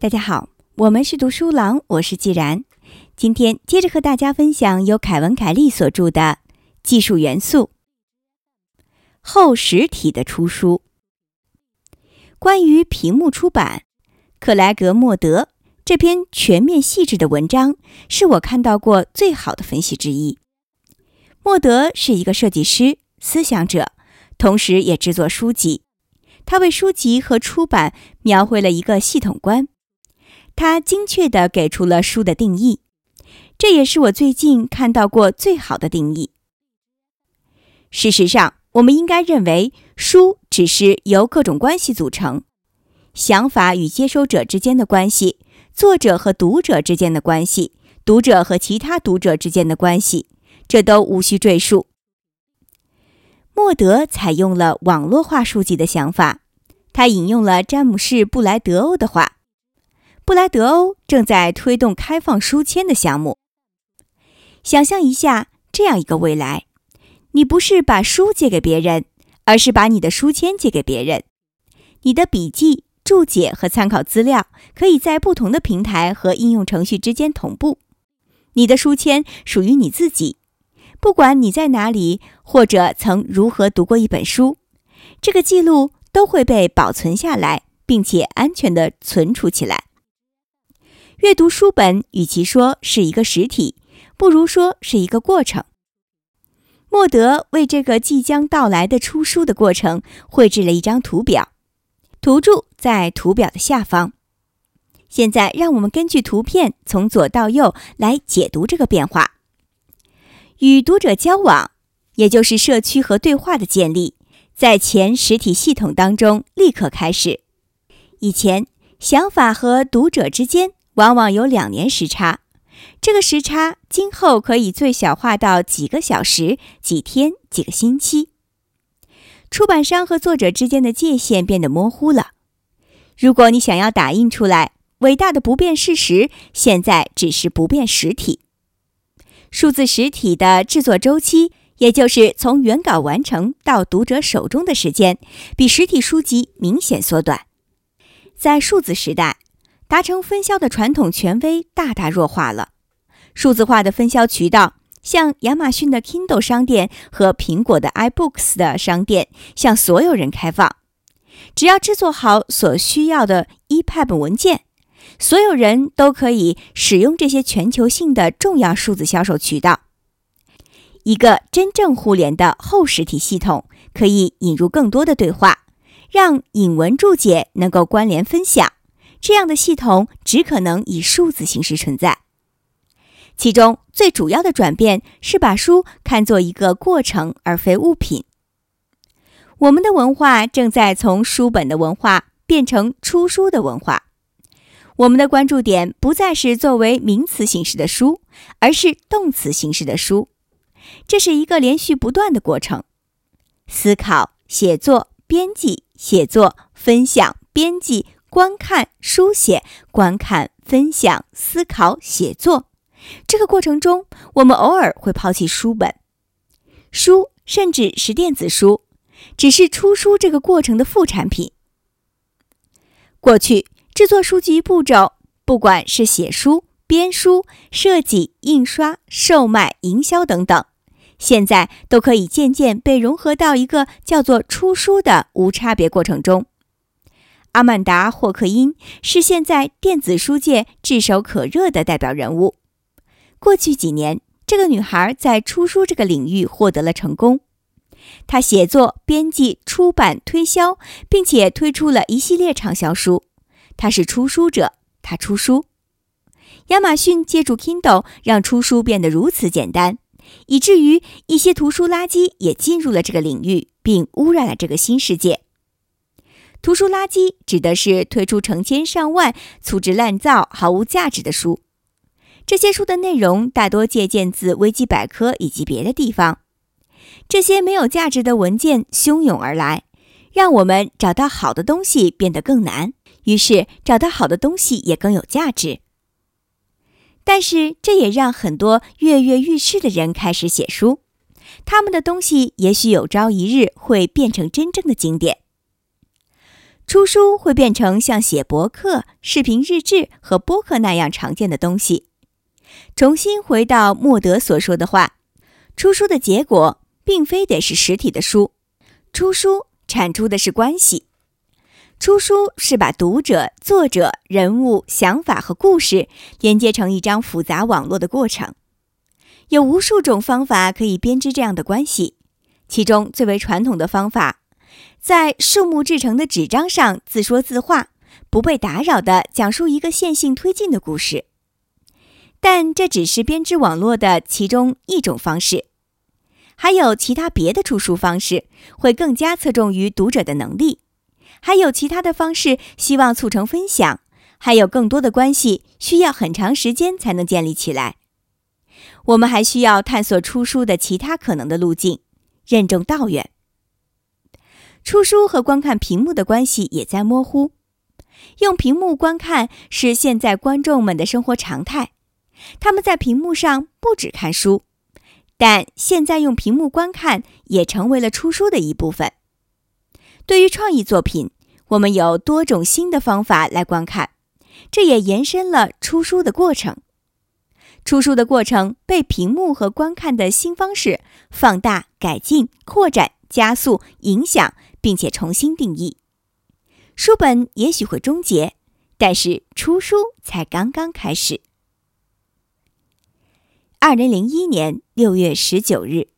大家好，我们是读书郎，我是既然。今天接着和大家分享由凯文·凯利所著的《技术元素：后实体的出书》。关于屏幕出版，克莱格·莫德这篇全面细致的文章是我看到过最好的分析之一。莫德是一个设计师、思想者，同时也制作书籍。他为书籍和出版描绘了一个系统观。他精确地给出了书的定义。这也是我最近看到过最好的定义。事实上，我们应该认为，书只是由各种关系组成：想法与接收者之间的关系，作者和读者之间的关系，读者和其他读者之间的关系，这都无需赘述。莫德采用了网络化书籍的想法，他引用了詹姆士·布莱德欧的话：“布莱德欧正在推动开放书签的项目。”想象一下这样一个未来：你不是把书借给别人，而是把你的书签借给别人。你的笔记、注解和参考资料可以在不同的平台和应用程序之间同步。你的书签属于你自己，不管你在哪里或者曾如何读过一本书，这个记录都会被保存下来，并且安全地存储起来。阅读书本与其说是一个实体。不如说是一个过程。莫德为这个即将到来的出书的过程绘制了一张图表，图注在图表的下方。现在，让我们根据图片从左到右来解读这个变化。与读者交往，也就是社区和对话的建立，在前实体系统当中立刻开始。以前，想法和读者之间往往有两年时差。这个时差今后可以最小化到几个小时、几天、几个星期。出版商和作者之间的界限变得模糊了。如果你想要打印出来伟大的不变事实，现在只是不变实体。数字实体的制作周期，也就是从原稿完成到读者手中的时间，比实体书籍明显缩短。在数字时代。达成分销的传统权威大大弱化了，数字化的分销渠道，像亚马逊的 Kindle 商店和苹果的 iBooks 的商店，向所有人开放。只要制作好所需要的 EPUB 文件，所有人都可以使用这些全球性的重要数字销售渠道。一个真正互联的后实体系统，可以引入更多的对话，让引文注解能够关联分享。这样的系统只可能以数字形式存在。其中最主要的转变是把书看作一个过程而非物品。我们的文化正在从书本的文化变成出书的文化。我们的关注点不再是作为名词形式的书，而是动词形式的书。这是一个连续不断的过程：思考、写作、编辑、写作、分享、编辑。观看、书写、观看、分享、思考、写作，这个过程中，我们偶尔会抛弃书本、书，甚至是电子书，只是出书这个过程的副产品。过去制作书籍步骤，不管是写书、编书、设计、印刷、售卖、营销等等，现在都可以渐渐被融合到一个叫做出书的无差别过程中。阿曼达·霍克因是现在电子书界炙手可热的代表人物。过去几年，这个女孩在出书这个领域获得了成功。她写作、编辑、出版、推销，并且推出了一系列畅销书。他是出书者，他出书。亚马逊借助 Kindle 让出书变得如此简单，以至于一些图书垃圾也进入了这个领域，并污染了这个新世界。图书垃圾指的是推出成千上万粗制滥造、毫无价值的书。这些书的内容大多借鉴自维基百科以及别的地方。这些没有价值的文件汹涌而来，让我们找到好的东西变得更难。于是，找到好的东西也更有价值。但是，这也让很多跃跃欲试的人开始写书。他们的东西也许有朝一日会变成真正的经典。出书会变成像写博客、视频日志和播客那样常见的东西。重新回到莫德所说的话，出书的结果并非得是实体的书，出书产出的是关系。出书是把读者、作者、人物、想法和故事连接成一张复杂网络的过程。有无数种方法可以编织这样的关系，其中最为传统的方法，在树木制成的纸张上自说自话，不被打扰地讲述一个线性推进的故事。但这只是编织网络的其中一种方式，还有其他别的出书方式，会更加侧重于读者的能力。还有其他的方式，希望促成分享；还有更多的关系需要很长时间才能建立起来。我们还需要探索出书的其他可能的路径，任重道远。出书和观看屏幕的关系也在模糊。用屏幕观看是现在观众们的生活常态，他们在屏幕上不只看书，但现在用屏幕观看也成为了出书的一部分。对于创意作品，我们有多种新的方法来观看，这也延伸了出书的过程。出书的过程被屏幕和观看的新方式放大、改进、扩展、加速、影响，并且重新定义。书本也许会终结，但是出书才刚刚开始。二零零一年六月十九日。